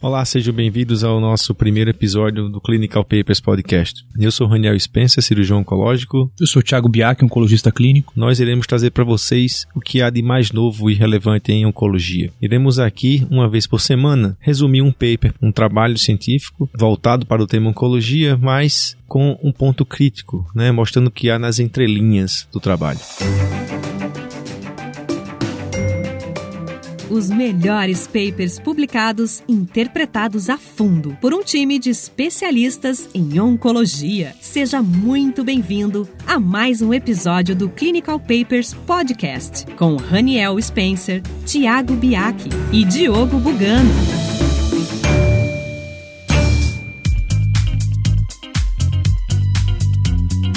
Olá, sejam bem-vindos ao nosso primeiro episódio do Clinical Papers Podcast. Eu sou Raniel Spencer, cirurgião oncológico. Eu sou Thiago Biak, oncologista clínico. Nós iremos trazer para vocês o que há de mais novo e relevante em oncologia. Iremos aqui, uma vez por semana, resumir um paper, um trabalho científico voltado para o tema oncologia, mas com um ponto crítico, né, mostrando o que há nas entrelinhas do trabalho. Os melhores papers publicados, interpretados a fundo por um time de especialistas em oncologia. Seja muito bem-vindo a mais um episódio do Clinical Papers Podcast com Raniel Spencer, Tiago Biaki e Diogo Bugano.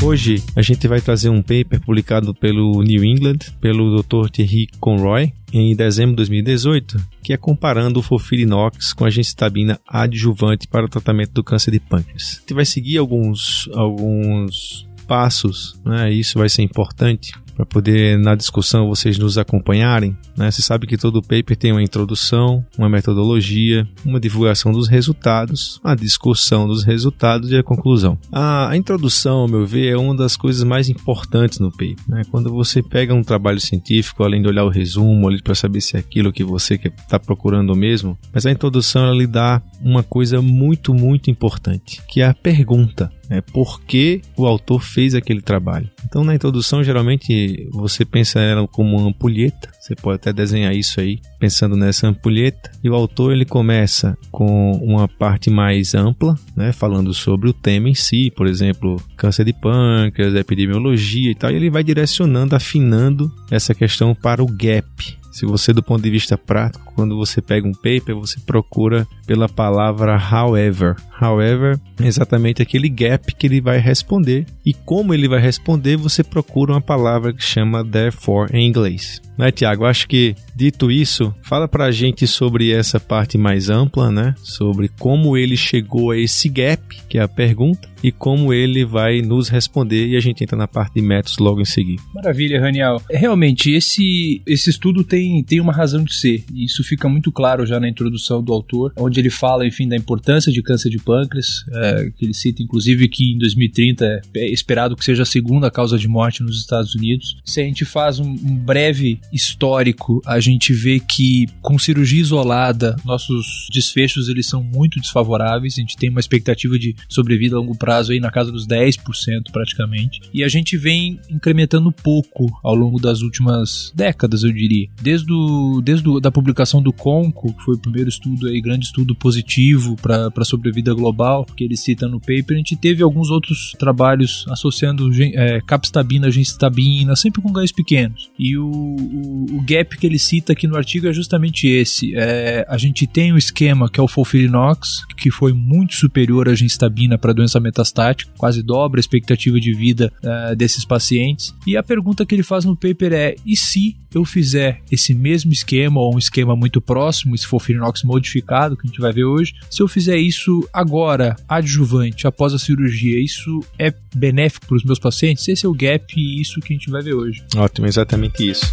Hoje a gente vai trazer um paper publicado pelo New England, pelo Dr. Thierry Conroy, em dezembro de 2018, que é comparando o Fofirinox com a gencitabina adjuvante para o tratamento do câncer de pâncreas. A gente vai seguir alguns, alguns passos, né? Isso vai ser importante para poder na discussão vocês nos acompanharem. Né? Você sabe que todo paper tem uma introdução, uma metodologia, uma divulgação dos resultados, a discussão dos resultados e a conclusão. A, introdução, ao meu ver, é uma das coisas mais importantes no paper. Né? Quando você pega um trabalho científico, além de olhar o resumo ali para saber se é aquilo que você está procurando mesmo, mas a introdução ela lhe dá uma coisa muito, muito importante, que é a pergunta é por que o autor fez aquele trabalho. Então, na introdução, geralmente você pensa ela como uma ampulheta, você pode até desenhar isso aí, pensando nessa ampulheta. E o autor ele começa com uma parte mais ampla, né, falando sobre o tema em si, por exemplo, câncer de pâncreas, epidemiologia e tal, e ele vai direcionando, afinando essa questão para o gap, se você, do ponto de vista prático, quando você pega um paper, você procura pela palavra however. However, é exatamente aquele gap que ele vai responder. E como ele vai responder, você procura uma palavra que chama therefore em inglês. Né, Tiago? Acho que dito isso, fala pra gente sobre essa parte mais ampla, né? Sobre como ele chegou a esse gap, que é a pergunta, e como ele vai nos responder e a gente entra na parte de métodos logo em seguida. Maravilha, Raniel. Realmente, esse, esse estudo tem, tem uma razão de ser, e isso fica muito claro já na introdução do autor, onde ele fala, enfim, da importância de câncer de pâncreas, é, que ele cita, inclusive, que em 2030 é, é esperado que seja a segunda causa de morte nos Estados Unidos. Se a gente faz um, um breve histórico, a gente vê que com cirurgia isolada, nossos desfechos eles são muito desfavoráveis, a gente tem uma expectativa de sobrevida a longo prazo aí na casa dos 10% praticamente. E a gente vem incrementando pouco ao longo das últimas décadas, eu diria. Desde, o, desde o, da publicação do CONCO, que foi o primeiro estudo aí, grande estudo positivo para a sobrevida global, que ele cita no paper, a gente teve alguns outros trabalhos associando é, capstabina, gencitabina, sempre com ganhos pequenos. E o, o, gap que ele cita aqui no artigo é justamente esse. É, a gente tem um esquema que é o Folfirinox, que foi muito superior à gencitabina para doença metastático, quase dobra a expectativa de vida uh, desses pacientes. E a pergunta que ele faz no paper é: e se eu fizer esse mesmo esquema ou um esquema muito próximo, esse Folfirinox modificado que a gente vai ver hoje, se eu fizer isso agora, adjuvante, após a cirurgia, isso é benéfico para os meus pacientes? Esse é o gap e isso que a gente vai ver hoje. Ótimo, exatamente isso.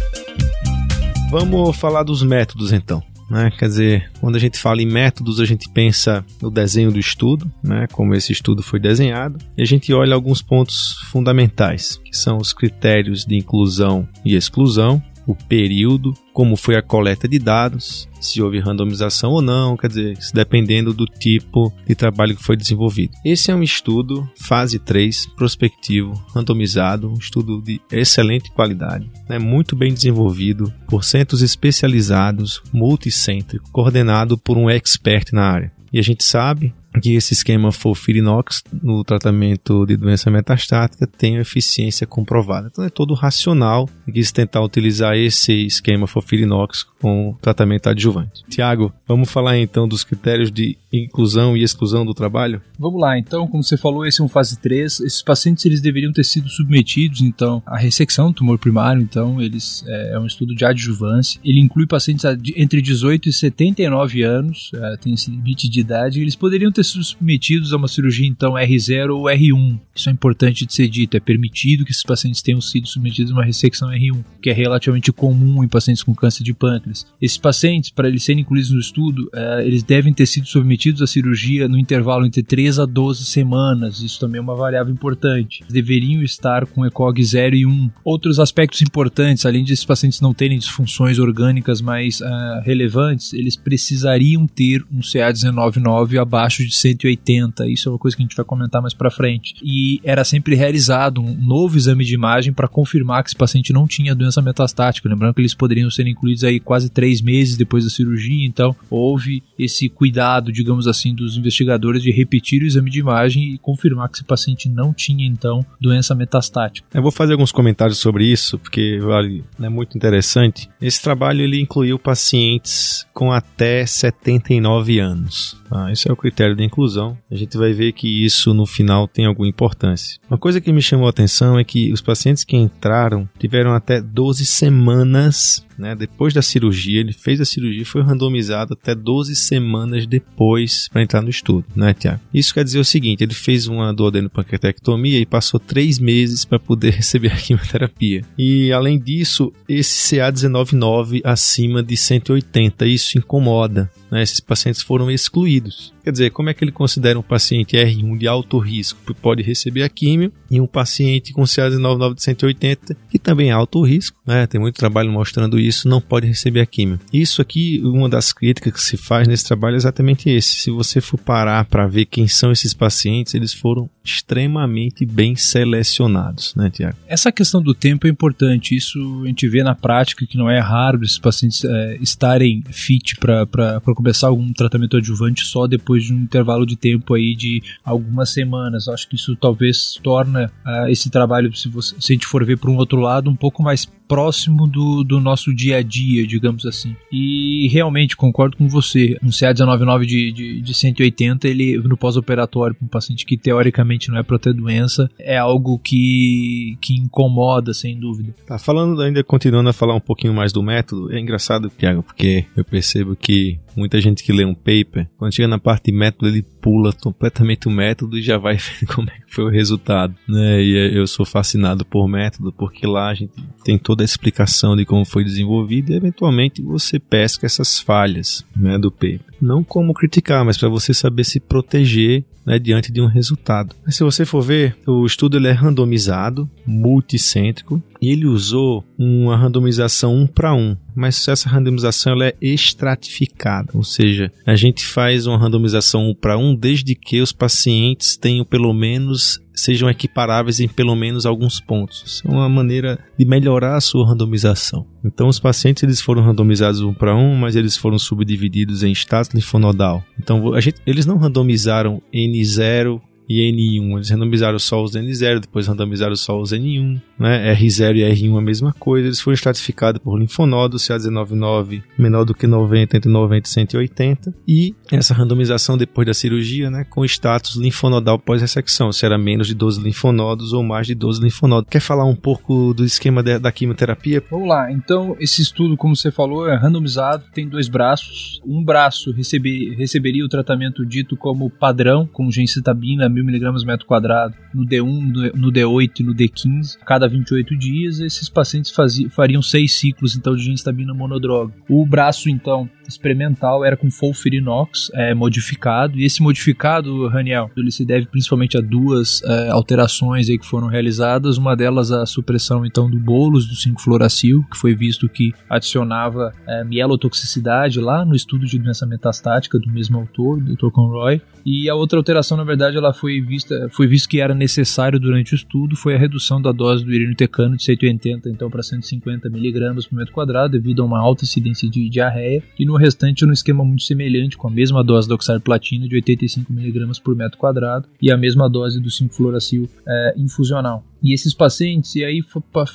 Vamos falar dos métodos então. Né? Quer dizer, quando a gente fala em métodos, a gente pensa no desenho do estudo, né? como esse estudo foi desenhado, e a gente olha alguns pontos fundamentais, que são os critérios de inclusão e exclusão, o período, como foi a coleta de dados, se houve randomização ou não, quer dizer, dependendo do tipo de trabalho que foi desenvolvido. Esse é um estudo fase 3, prospectivo, randomizado, um estudo de excelente qualidade, né, muito bem desenvolvido por centros especializados, multicêntrico, coordenado por um expert na área. E a gente sabe que esse esquema Folfirinox no tratamento de doença metastática tem eficiência comprovada. Então é todo racional de se tentar utilizar esse esquema Folfirinox com tratamento adjuvante. Tiago, vamos falar então dos critérios de inclusão e exclusão do trabalho? Vamos lá, então, como você falou, esse é um fase 3. Esses pacientes eles deveriam ter sido submetidos então à ressecção do tumor primário, então eles é, é um estudo de adjuvância. Ele inclui pacientes entre 18 e 79 anos, é, tem esse limite de idade, eles poderiam ter submetidos a uma cirurgia então R0 ou R1. Isso é importante de ser dito. É permitido que esses pacientes tenham sido submetidos a uma ressecção R1, que é relativamente comum em pacientes com câncer de pâncreas. Esses pacientes, para eles serem incluídos no estudo, é, eles devem ter sido submetidos à cirurgia no intervalo entre 3 a 12 semanas. Isso também é uma variável importante. Deveriam estar com ECOG 0 e 1. Outros aspectos importantes, além de esses pacientes não terem disfunções orgânicas mais uh, relevantes, eles precisariam ter um CA199 abaixo de 180. Isso é uma coisa que a gente vai comentar mais para frente. E era sempre realizado um novo exame de imagem para confirmar que esse paciente não tinha doença metastática. Lembrando que eles poderiam ser incluídos aí quase três meses depois da cirurgia, então houve esse cuidado, digamos assim, dos investigadores de repetir o exame de imagem e confirmar que esse paciente não tinha então doença metastática. Eu vou fazer alguns comentários sobre isso, porque vale, é muito interessante. Esse trabalho ele incluiu pacientes com até 79 anos. Ah, esse é o critério de inclusão. A gente vai ver que isso no final tem alguma importância. Uma coisa que me chamou a atenção é que os pacientes que entraram tiveram até 12 semanas né, depois da cirurgia, ele fez a cirurgia e foi randomizado até 12 semanas depois para entrar no estudo, né, Tiago? Isso quer dizer o seguinte: ele fez uma duodenopancreatectomia e passou três meses para poder receber a quimioterapia. E além disso, esse CA199 acima de 180, isso incomoda. Né, esses pacientes foram excluídos. Quer dizer, como é que ele considera um paciente R1 de alto risco que pode receber a químio e um paciente com CA199 de 180 que também é alto risco, né? Tem muito trabalho mostrando isso, não pode receber a químio. Isso aqui, uma das críticas que se faz nesse trabalho é exatamente esse. Se você for parar para ver quem são esses pacientes, eles foram extremamente bem selecionados, né, Tiago? Essa questão do tempo é importante. Isso a gente vê na prática que não é raro esses pacientes é, estarem fit para começar algum tratamento adjuvante só depois de um intervalo de tempo aí de algumas semanas. Acho que isso talvez torna uh, esse trabalho, se, você, se a gente for ver por um outro lado, um pouco mais próximo do, do nosso dia a dia, digamos assim. E realmente concordo com você. Um CA199 de, de, de 180, ele no pós-operatório, para um paciente que teoricamente não é para ter doença, é algo que, que incomoda, sem dúvida. Tá falando ainda, continuando a falar um pouquinho mais do método, é engraçado, Thiago, porque eu percebo que muita gente que lê um paper, quando chega na parte de método, ele pula completamente o método e já vai ver como é que foi o resultado. Né? E eu sou fascinado por método, porque lá a gente tem toda a explicação de como foi desenvolvido e eventualmente você pesca essas falhas né, do paper. Não como criticar, mas para você saber se proteger né, diante de um resultado. Mas se você for ver, o estudo ele é randomizado, multicêntrico, e ele usou uma randomização um para um, mas essa randomização ela é estratificada, ou seja, a gente faz uma randomização um para um desde que os pacientes tenham pelo menos sejam equiparáveis em pelo menos alguns pontos. É uma maneira de melhorar a sua randomização. Então, os pacientes eles foram randomizados um para um, mas eles foram subdivididos em status linfonodal. Então, a gente, eles não randomizaram N0 e N1. Eles randomizaram só os N0, depois randomizaram só os N1, né? R0 e R1 a mesma coisa. Eles foram estratificados por linfonodos, CA199 menor do que 90, entre 90 e 180. E essa randomização depois da cirurgia, né? Com status linfonodal pós-ressecção, se era menos de 12 linfonodos ou mais de 12 linfonodos. Quer falar um pouco do esquema de, da quimioterapia? Vamos lá. Então, esse estudo, como você falou, é randomizado, tem dois braços. Um braço recebe, receberia o tratamento dito como padrão, com gencitabina, mil miligramas metro quadrado no D1, no D8 e no D15, cada 28 dias, esses pacientes faziam, fariam seis ciclos então de genestabina monodroga. O braço então experimental era com Folfirinox é, modificado, e esse modificado, Raniel, ele se deve principalmente a duas é, alterações aí que foram realizadas, uma delas a supressão então do bolos do 5-fluoracil, que foi visto que adicionava é, mielotoxicidade lá no estudo de doença metastática do mesmo autor, Dr. Conroy, e a outra alteração, na verdade, ela foi vista, foi visto que era necessário durante o estudo, foi a redução da dose do irinotecano de 180 então para 150 miligramas por metro quadrado, devido a uma alta incidência de diarreia, e no restante no esquema muito semelhante, com a mesma dose da oxaliplatina de 85 miligramas por metro quadrado e a mesma dose do 5-fluoracil é, infusional. E esses pacientes, e aí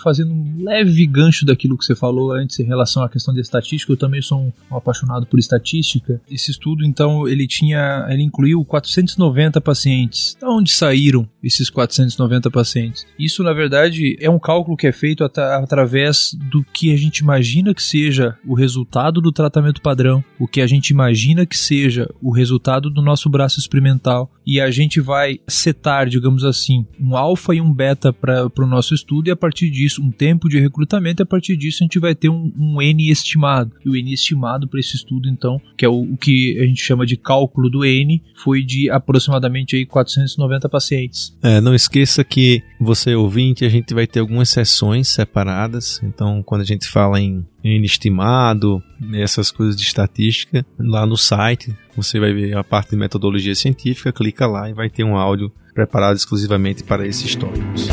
fazendo um leve gancho daquilo que você falou antes em relação à questão da estatística, eu também sou um, apaixonado por estatística. Esse estudo, então, ele tinha, ele incluiu 490 pacientes. De onde saíram esses 490 pacientes? Isso, na verdade, é um cálculo que é feito at através do que a gente imagina que seja o resultado do tratamento padrão, o que a gente imagina que seja o resultado do nosso braço experimental, e a gente vai setar, digamos assim, um alfa e um beta para o nosso estudo, e a partir disso, um tempo de recrutamento, e a partir disso a gente vai ter um, um N estimado. E o N estimado para esse estudo, então, que é o, o, que a gente chama de cálculo do N, foi de aproximadamente aí 490 pacientes. É, não esqueça que você ouvinte, a gente vai ter algumas sessões separadas, então quando a gente fala em N estimado, essas coisas de estatística, lá no site você vai ver a parte de metodologia científica, clica lá e vai ter um áudio preparado exclusivamente para esses tópicos.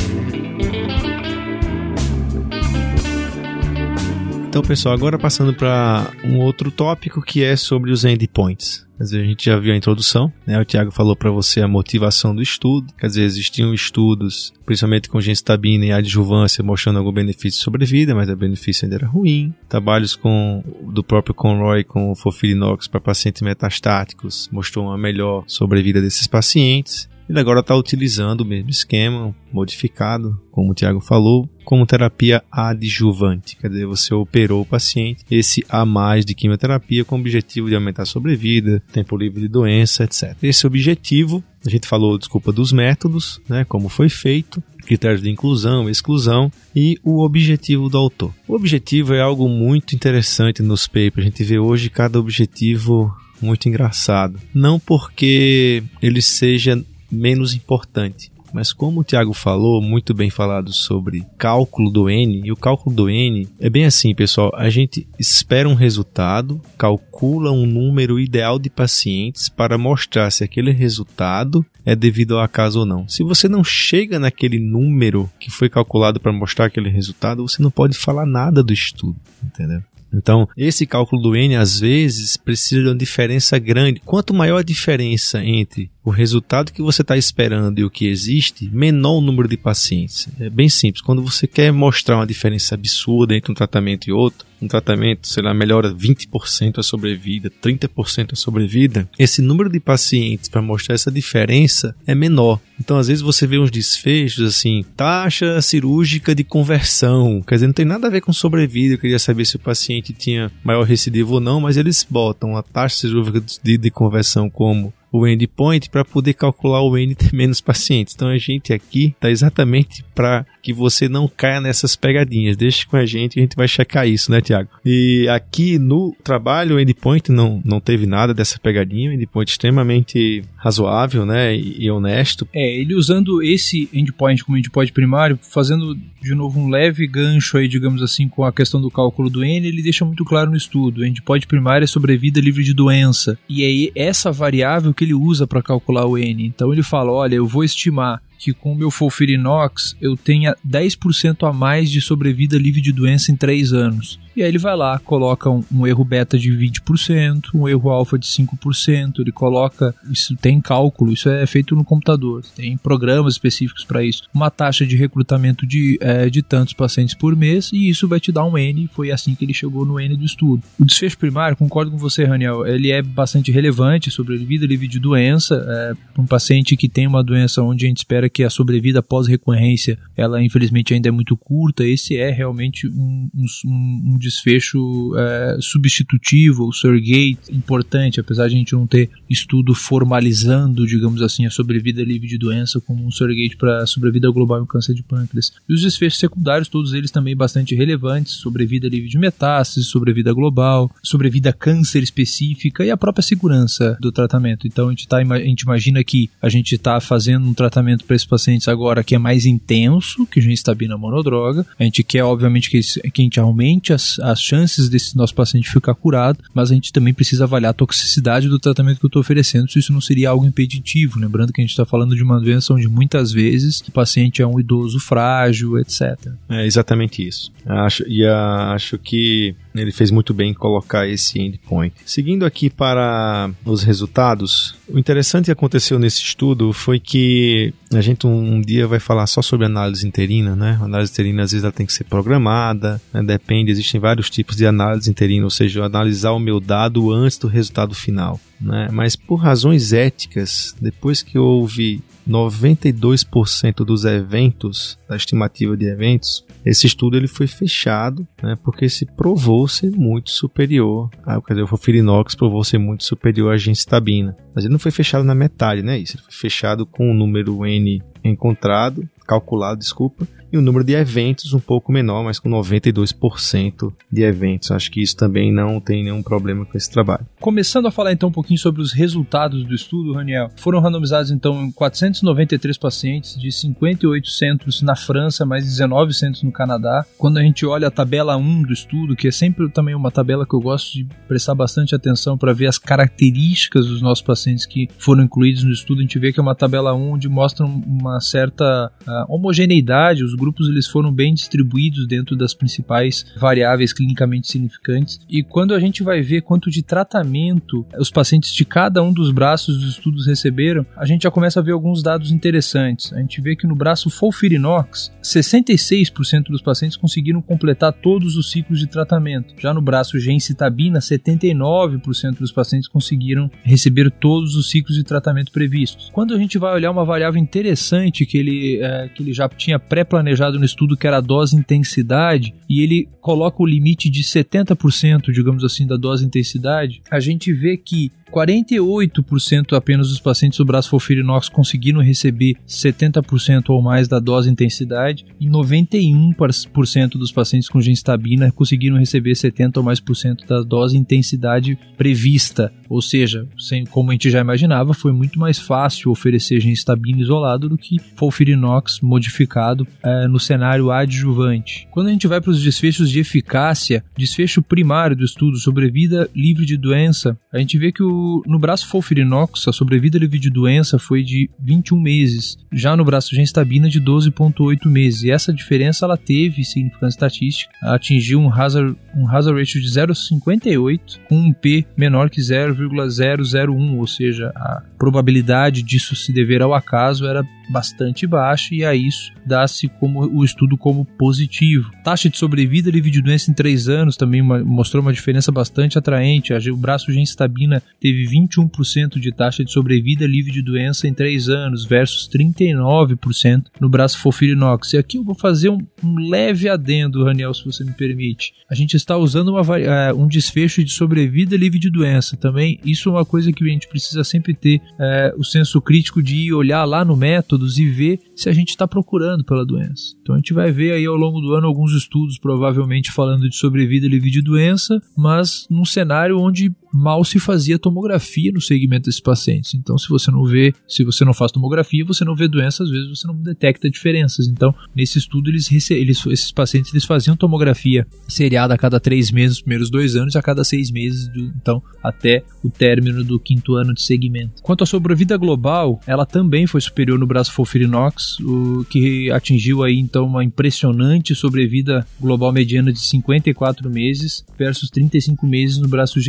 Então, pessoal, agora passando para um outro tópico que é sobre os endpoints. Quer dizer, a gente já viu a introdução, né? O Tiago falou para você a motivação do estudo. Quer dizer, existiam estudos, principalmente com gencitabina e adjuvância, mostrando algum benefício sobre vida, mas o benefício ainda era ruim. Trabalhos com do próprio Conroy com o Fofirinox para pacientes metastáticos mostrou uma melhor sobrevida desses pacientes. Ele agora está utilizando o mesmo esquema, modificado, como o Tiago falou, como terapia adjuvante. Quer dizer, você operou o paciente, esse a mais de quimioterapia com o objetivo de aumentar a sobrevida, tempo livre de doença, etc. Esse objetivo, a gente falou, desculpa, dos métodos, né, como foi feito, critérios de inclusão, exclusão e o objetivo do autor. O objetivo é algo muito interessante nos papers. A gente vê hoje cada objetivo muito engraçado. Não porque ele seja menos importante. Mas como o Tiago falou, muito bem falado sobre cálculo do N, e o cálculo do N é bem assim, pessoal, a gente espera um resultado, calcula um número ideal de pacientes para mostrar se aquele resultado é devido ao acaso ou não. Se você não chega naquele número que foi calculado para mostrar aquele resultado, você não pode falar nada do estudo, entendeu? Então, esse cálculo do N às vezes precisa de uma diferença grande. Quanto maior a diferença entre o resultado que você está esperando e o que existe, menor o número de pacientes. É bem simples. Quando você quer mostrar uma diferença absurda entre um tratamento e outro, um tratamento, sei lá, melhora 20% a sobrevida, 30% a sobrevida, esse número de pacientes para mostrar essa diferença é menor. Então, às vezes você vê uns desfechos assim, taxa cirúrgica de conversão, quer dizer, não tem nada a ver com sobrevida. Eu queria saber se o paciente tinha maior recidivo ou não, mas eles botam a taxa cirúrgica de, de conversão como o endpoint para poder calcular o N ter menos pacientes. Então a gente aqui está exatamente para que você não caia nessas pegadinhas. Deixe com a gente a gente vai checar isso, né, Tiago? E aqui no trabalho, o endpoint não, não teve nada dessa pegadinha, o endpoint extremamente razoável, né, e, honesto. É, ele usando esse endpoint como endpoint primário, fazendo de novo um leve gancho aí, digamos assim, com a questão do cálculo do N, ele deixa muito claro no estudo. Endpoint primário é sobrevida livre de doença. E aí essa variável que ele usa para calcular o N. Então ele fala, olha, eu vou estimar que com o meu Folfirinox eu tenha 10% a mais de sobrevida livre de doença em 3 anos. E aí ele vai lá, coloca um, um, erro beta de 20%, um erro alfa de 5%, ele coloca, isso tem cálculo, isso é feito no computador, tem programas específicos para isso, uma taxa de recrutamento de, é, de tantos pacientes por mês, e isso vai te dar um N, foi assim que ele chegou no N do estudo. O desfecho primário, concordo com você, Raniel, ele é bastante relevante, sobrevida livre de doença, é, um paciente que tem uma doença onde a gente espera que a sobrevida pós recorrência, ela infelizmente ainda é muito curta, esse é realmente um, um, um desfecho é, substitutivo, o surrogate, importante, apesar de a gente não ter estudo formalizando, digamos assim, a sobrevida livre de doença como um surrogate para sobrevida global em câncer de pâncreas. E os desfechos secundários, todos eles também bastante relevantes, sobrevida livre de metástase, sobrevida global, sobrevida câncer específica e a própria segurança do tratamento. Então a gente, tá, a gente imagina que a gente está fazendo um tratamento para esses pacientes agora que é mais intenso que a gente está na monodroga. A gente quer, obviamente, que, que a gente aumente as, as chances desse nosso paciente ficar curado, mas a gente também precisa avaliar a toxicidade do tratamento que eu estou oferecendo, se isso não seria algo impeditivo. Lembrando que a gente está falando de uma doença onde muitas vezes o paciente é um idoso frágil, etc. É exatamente isso. Acho, e a, acho que Ele fez muito bem em colocar esse endpoint. Seguindo aqui para os resultados, o interessante que aconteceu nesse estudo foi que a gente um, dia vai falar só sobre análise interina, né? A análise interina às vezes ela tem que ser programada, né? depende, existem vários tipos de análise interina, ou seja, analisar o meu dado antes do resultado final. Né? Mas por razões éticas, depois que houve 92% dos eventos, da estimativa de eventos, esse estudo ele foi fechado, né, porque se provou ser muito superior, a, quer dizer, o Fofirinox provou ser muito superior à gencitabina. Mas ele não foi fechado na metade, né, isso, ele foi fechado com o número N encontrado, calculado, desculpa, e o número de eventos um pouco menor, mas com 92% de eventos. Acho que isso também não tem nenhum problema com esse trabalho. Começando a falar então um pouquinho sobre os resultados do estudo, Raniel. Foram randomizados então 493 pacientes de 58 centros na França, mais 19 centros no Canadá. Quando a gente olha a tabela 1 do estudo, que é sempre também uma tabela que eu gosto de prestar bastante atenção para ver as características dos nossos pacientes que foram incluídos no estudo, a gente vê que é uma tabela 1 onde mostra uma certa homogeneidade, os grupos eles foram bem distribuídos dentro das principais variáveis clinicamente significantes. E quando a gente vai ver quanto de tratamento os pacientes de cada um dos braços dos estudos receberam, a gente já começa a ver alguns dados interessantes. A gente vê que no braço Folfirinox, 66% dos pacientes conseguiram completar todos os ciclos de tratamento. Já no braço Gencitabina, 79% dos pacientes conseguiram receber todos os ciclos de tratamento previstos. Quando a gente vai olhar uma variável interessante que ele, é, que ele já tinha pré-planejado planejado no estudo que era a dose intensidade e ele coloca o limite de 70%, digamos assim, da dose intensidade, a gente vê que 48% apenas dos pacientes do braço Folfirinox conseguiram receber 70% ou mais da dose intensidade e 91% dos pacientes com genstabina conseguiram receber 70 ou mais por cento da dose intensidade prevista. Ou seja, sem, como a gente já imaginava, foi muito mais fácil oferecer genstabina isolado do que Folfirinox modificado é, no cenário adjuvante. Quando a gente vai para os desfechos de eficácia, desfecho primário do estudo sobrevida livre de doença, a gente vê que o no braço Folfirinox, a sobrevida livre de doença foi de 21 meses, já no braço Genstabina de 12,8 meses. E essa diferença ela teve significância estatística, atingiu um hazard, um hazard ratio de 0,58 com um P menor que 0,001, ou seja, a probabilidade disso se dever ao acaso era bastante baixa e a isso dá-se como o estudo como positivo. Taxa de sobrevida livre de doença em 3 anos também uma, mostrou uma diferença bastante atraente. O braço Genstabina teve 21% de taxa de sobrevida livre de doença em 3 anos versus 39% no braço Fofirinox. E aqui eu vou fazer um, um, leve adendo, Raniel, se você me permite. A gente está usando uma, uh, um desfecho de sobrevida livre de doença também. Isso é uma coisa que a gente precisa sempre ter uh, o senso crítico de olhar lá no método métodos e ver se a gente está procurando pela doença. Então a gente vai ver aí ao longo do ano alguns estudos, provavelmente falando de sobrevida livre de doença, mas num cenário onde mal se fazia tomografia no segmento desses pacientes. Então, se você não vê, se você não faz tomografia, você não vê doença, às vezes você não detecta diferenças. Então, nesse estudo, eles, eles esses pacientes eles faziam tomografia seriada a cada três meses, nos primeiros dois anos, a cada seis meses, do, então, até o término do quinto ano de segmento. Quanto à sobrevida global, ela também foi superior no braço Folfirinox, o que atingiu aí então uma impressionante sobrevida global mediana de 54 meses versus 35 meses no braço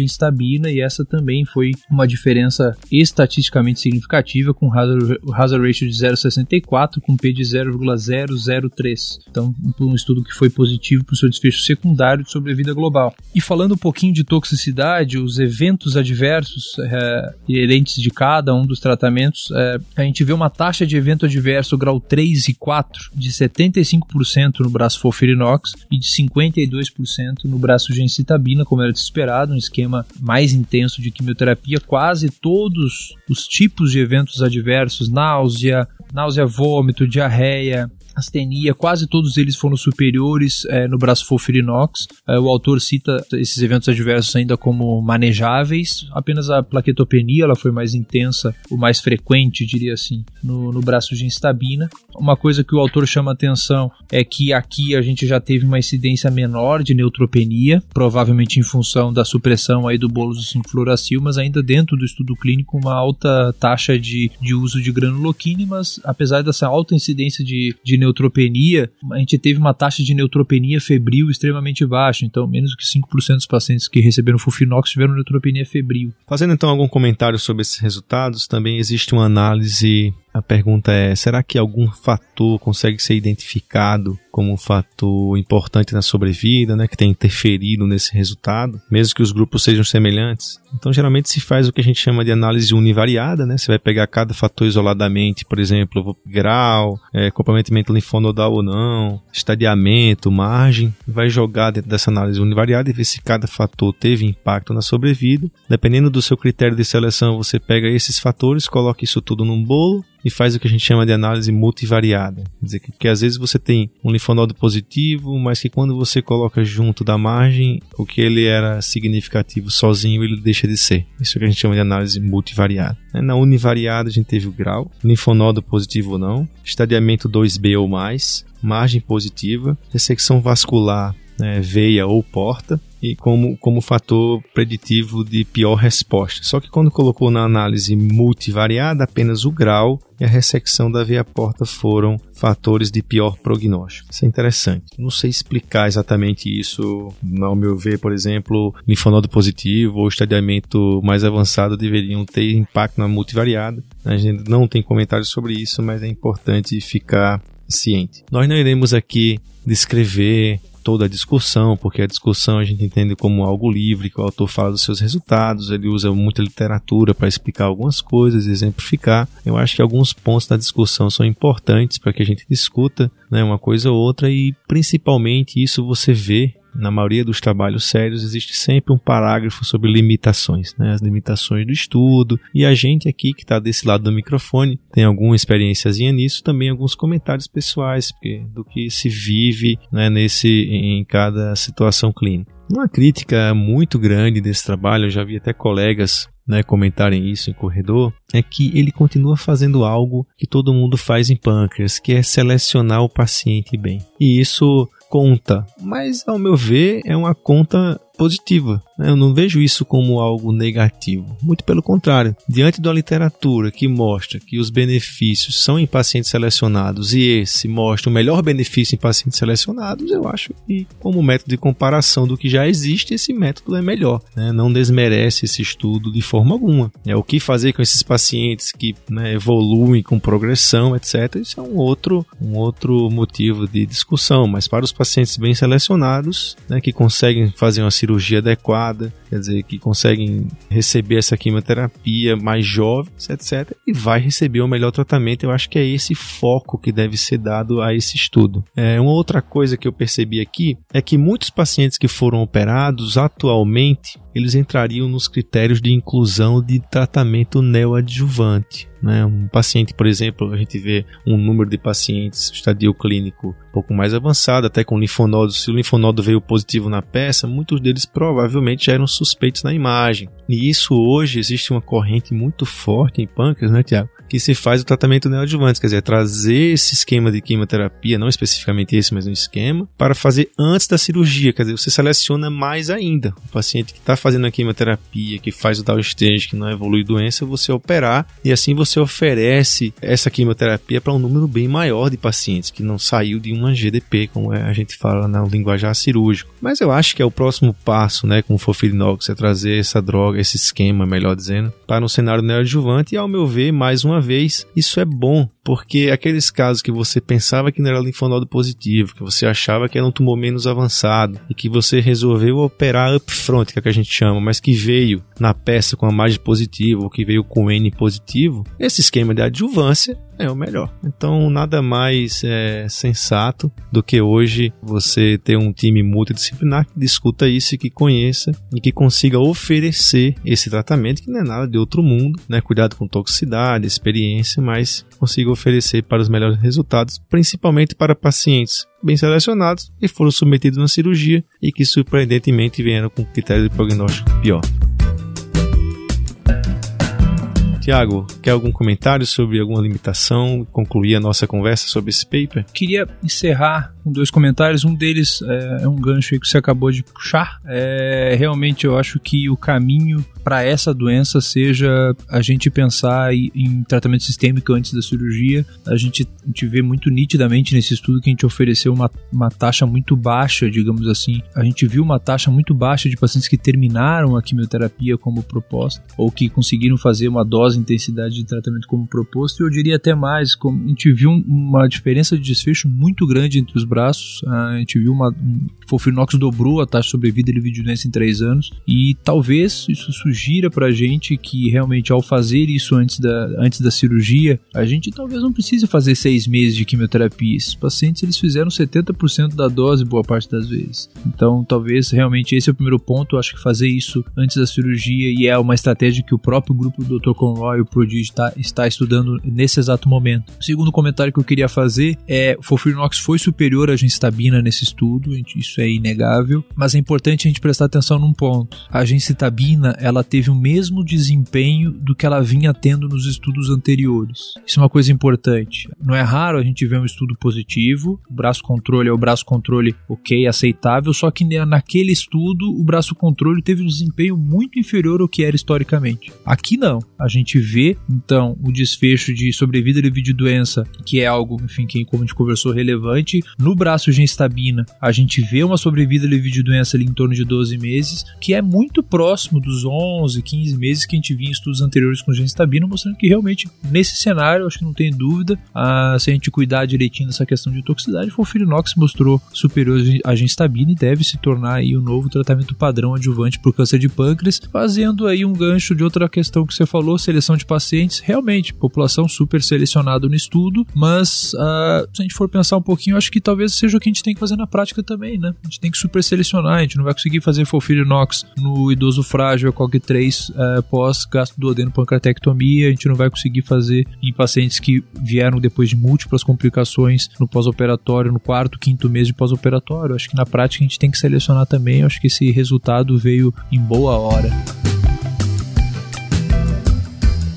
E essa também foi uma diferença estatisticamente significativa com hazard, hazard ratio de 0,64 com P de 0,003. Então, um estudo que foi positivo para o seu desfecho secundário de sobrevida global. E falando um pouquinho de toxicidade, os eventos adversos é, inerentes de cada um dos tratamentos, é, a gente vê uma taxa de evento adverso grau 3 e 4 de 75% no braço Folfirinox e de 52% no braço gencitabina, como era de esperado, um esquema mais intenso de quimioterapia. Quase todos os tipos de eventos adversos, náusea, náusea, vômito, diarreia, astenia, quase todos eles foram superiores é, no braço Folfirinox. É, o autor cita esses eventos adversos ainda como manejáveis, apenas a plaquetopenia ela foi mais intensa, o mais frequente, diria assim, no, no braço Genstabina. Uma coisa que o autor chama atenção é que aqui a gente já teve uma incidência menor de neutropenia, provavelmente em função da supressão aí do bolo do sulfuracil, mas ainda dentro do estudo clínico uma alta taxa de, de uso de granuloquine, mas apesar dessa alta incidência de, de neutropenia, a gente teve uma taxa de neutropenia febril extremamente baixa, então menos que 5% dos pacientes que receberam fulfinox tiveram neutropenia febril. Fazendo então algum comentário sobre esses resultados, também existe uma análise a pergunta é: será que algum fator consegue ser identificado como um fator importante na sobrevida, né, que tem interferido nesse resultado, mesmo que os grupos sejam semelhantes? Então, geralmente se faz o que a gente chama de análise univariada, né? Você vai pegar cada fator isoladamente, por exemplo, grau, é, comprometimento linfonodal ou não, estadiamento, margem, vai jogar dentro dessa análise univariada e ver se cada fator teve impacto na sobrevida. Dependendo do seu critério de seleção, você pega esses fatores, coloca isso tudo num bolo e faz o que a gente chama de análise multivariada. Quer dizer, que, que às vezes você tem um linfonodo positivo, mas que quando você coloca junto da margem, o que ele era significativo sozinho, ele deixa de ser. Isso é que a gente chama de análise multivariada. Na univariada a gente teve o grau, linfonodo positivo ou não, estadiamento 2B ou mais, margem positiva, ressecção vascular, né, veia ou porta, e como, como fator preditivo de pior resposta. Só que quando colocou na análise multivariada, apenas o grau e a ressecção da veia porta foram fatores de pior prognóstico. Isso é interessante. Não sei explicar exatamente isso, ao meu ver, por exemplo, linfonodo positivo ou estadiamento mais avançado deveriam ter impacto na multivariada. A gente não tem comentários sobre isso, mas é importante ficar ciente. Nós não iremos aqui descrever toda a discussão, porque a discussão a gente entende como algo livre, que o autor fala dos seus resultados, ele usa muita literatura para explicar algumas coisas, exemplificar. Eu acho que alguns pontos da discussão são importantes para que a gente discuta né, uma coisa ou outra e principalmente isso você vê na maioria dos trabalhos sérios existe sempre um parágrafo sobre limitações, né? as limitações do estudo. E a gente aqui que está desse lado do microfone tem alguma experiênciazinha nisso, também alguns comentários pessoais porque, do que se vive né, nesse em cada situação clínica. Uma crítica muito grande desse trabalho, eu já vi até colegas né, comentarem isso em corredor, é que ele continua fazendo algo que todo mundo faz em pâncreas, que é selecionar o paciente bem. E isso conta, mas ao meu ver é uma conta positiva. Eu não vejo isso como algo negativo. Muito pelo contrário. Diante da literatura que mostra que os benefícios são em pacientes selecionados e esse mostra o melhor benefício em pacientes selecionados, eu acho que, como método de comparação do que já existe, esse método é melhor. Né? Não desmerece esse estudo de forma alguma. É o que fazer com esses pacientes que né, evoluem com progressão, etc. Isso é um outro, um outro motivo de discussão. Mas para os pacientes bem selecionados, né, que conseguem fazer uma cirurgia adequada, animada quer dizer, que conseguem receber essa quimioterapia mais jovens, etc., e vai receber o melhor tratamento. Eu acho que é esse foco que deve ser dado a esse estudo. É, uma outra coisa que eu percebi aqui é que muitos pacientes que foram operados atualmente eles entrariam nos critérios de inclusão de tratamento neoadjuvante. Né? Um paciente, por exemplo, a gente vê um número de pacientes estadio clínico um pouco mais avançado, até com linfonodo. Se o linfonodo veio positivo na peça, muitos deles provavelmente já eram suspeitos na imagem. E isso hoje existe uma corrente muito forte em pâncreas, né, Tiago? Que se faz o tratamento neoadjuvante, quer dizer, trazer esse esquema de quimioterapia, não especificamente esse, mas um esquema, para fazer antes da cirurgia, quer dizer, você seleciona mais ainda. O paciente que está fazendo a quimioterapia, que faz o downstage, que não evolui doença, você operar e assim você oferece essa quimioterapia para um número bem maior de pacientes que não saiu de uma GDP, como é, a gente fala no linguajar cirúrgico. Mas eu acho que é o próximo passo, né, com o Fofirinox, é trazer essa droga, esse esquema, melhor dizendo, para um cenário neoadjuvante e, ao meu ver, mais uma vez, isso é bom, porque aqueles casos que você pensava que não era linfonodo positivo, que você achava que era um tumor menos avançado e que você resolveu operar upfront, que é o que a gente chama, mas que veio na peça com a margem positiva ou que veio com N positivo, esse esquema de adjuvância é o melhor. Então, nada mais é, sensato do que hoje você ter um time multidisciplinar que discuta isso e que conheça e que consiga oferecer esse tratamento, que não é nada de outro mundo, né? Cuidado com toxicidade, experiência, mas consiga oferecer para os melhores resultados, principalmente para pacientes bem selecionados e foram submetidos a uma cirurgia e que surpreendentemente vieram com critério de prognóstico pior. Tiago, quer algum comentário sobre alguma limitação? Concluir a nossa conversa sobre esse paper? Queria encerrar com dois comentários. Um deles é, é um gancho que você acabou de puxar. É, realmente eu acho que o caminho para essa doença seja a gente pensar em tratamento sistêmico antes da cirurgia. A gente, a gente vê muito nitidamente nesse estudo que a gente ofereceu uma, uma taxa muito baixa, digamos assim. A gente viu uma taxa muito baixa de pacientes que terminaram a quimioterapia como proposta ou que conseguiram fazer uma dose intensidade de tratamento como proposto. E eu diria até mais, como a gente viu uma diferença de desfecho muito grande entre os braços. A gente viu uma. Um, Fofinox dobrou a taxa de sobrevida e lividinense em 3 anos. E talvez isso sugira pra gente que realmente ao fazer isso antes da, antes da cirurgia, a gente talvez não precise fazer 6 meses de quimioterapia. Esses pacientes eles fizeram 70% da dose boa parte das vezes. Então talvez realmente esse é o primeiro ponto. Eu acho que fazer isso antes da cirurgia e é uma estratégia que o próprio grupo do Dr. Conroy, o Prodigy, está, está estudando nesse exato momento. O segundo comentário que eu queria fazer é o Fofirinox foi superior à gencitabina nesse estudo, isso é inegável, mas é importante a gente prestar atenção num ponto. A gencitabina, ela teve o mesmo desempenho do que ela vinha tendo nos estudos anteriores. Isso é uma coisa importante. Não é raro a gente ver um estudo positivo, o braço controle é o braço controle ok, aceitável, só que naquele estudo o braço controle teve um desempenho muito inferior ao que era historicamente. Aqui não. A gente vê, então, o desfecho de sobrevida devido de doença, que é algo, enfim, que como a gente conversou, relevante. No braço gencitabina, a gente vê uma sobrevida livre de doença ali em torno de 12 meses, que é muito próximo dos 11, 15 meses que a gente via em estudos anteriores com gencitabina, mostrando que realmente nesse cenário, acho que não tem dúvida, ah, se a gente cuidar direitinho dessa questão de toxicidade, o Fofirinox mostrou superior à gencitabina e deve se tornar aí o novo tratamento padrão adjuvante para o câncer de pâncreas, fazendo aí um gancho de outra questão que você falou, seleção de pacientes, realmente, população super selecionada no estudo, mas ah, se a gente for pensar um pouquinho, acho que talvez seja o que a gente tem que fazer na prática também, né? A gente tem que super selecionar, a gente não vai conseguir fazer Folfirinox no idoso frágil COG3 é, pós gasto duodeno pancreatectomia, a gente não vai conseguir fazer em pacientes que vieram depois de múltiplas complicações no pós-operatório, no quarto, quinto mês de pós-operatório. Acho que na prática a gente tem que selecionar também, acho que esse resultado veio em boa hora.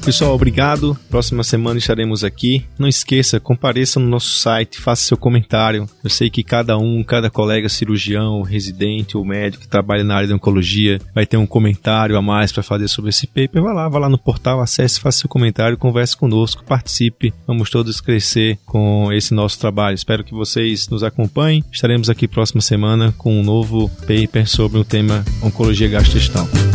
Pessoal, obrigado. Próxima semana estaremos aqui. Não esqueça, compareça no nosso site, faça seu comentário. Eu sei que cada um, cada colega cirurgião, residente ou médico que trabalha na área de oncologia vai ter um comentário a mais para fazer sobre esse paper. Vá lá, vá lá no portal, acesse, faça seu comentário, converse conosco, participe. Vamos todos crescer com esse nosso trabalho. Espero que vocês nos acompanhem. Estaremos aqui próxima semana com um novo paper sobre o tema oncologia gastrointestinal.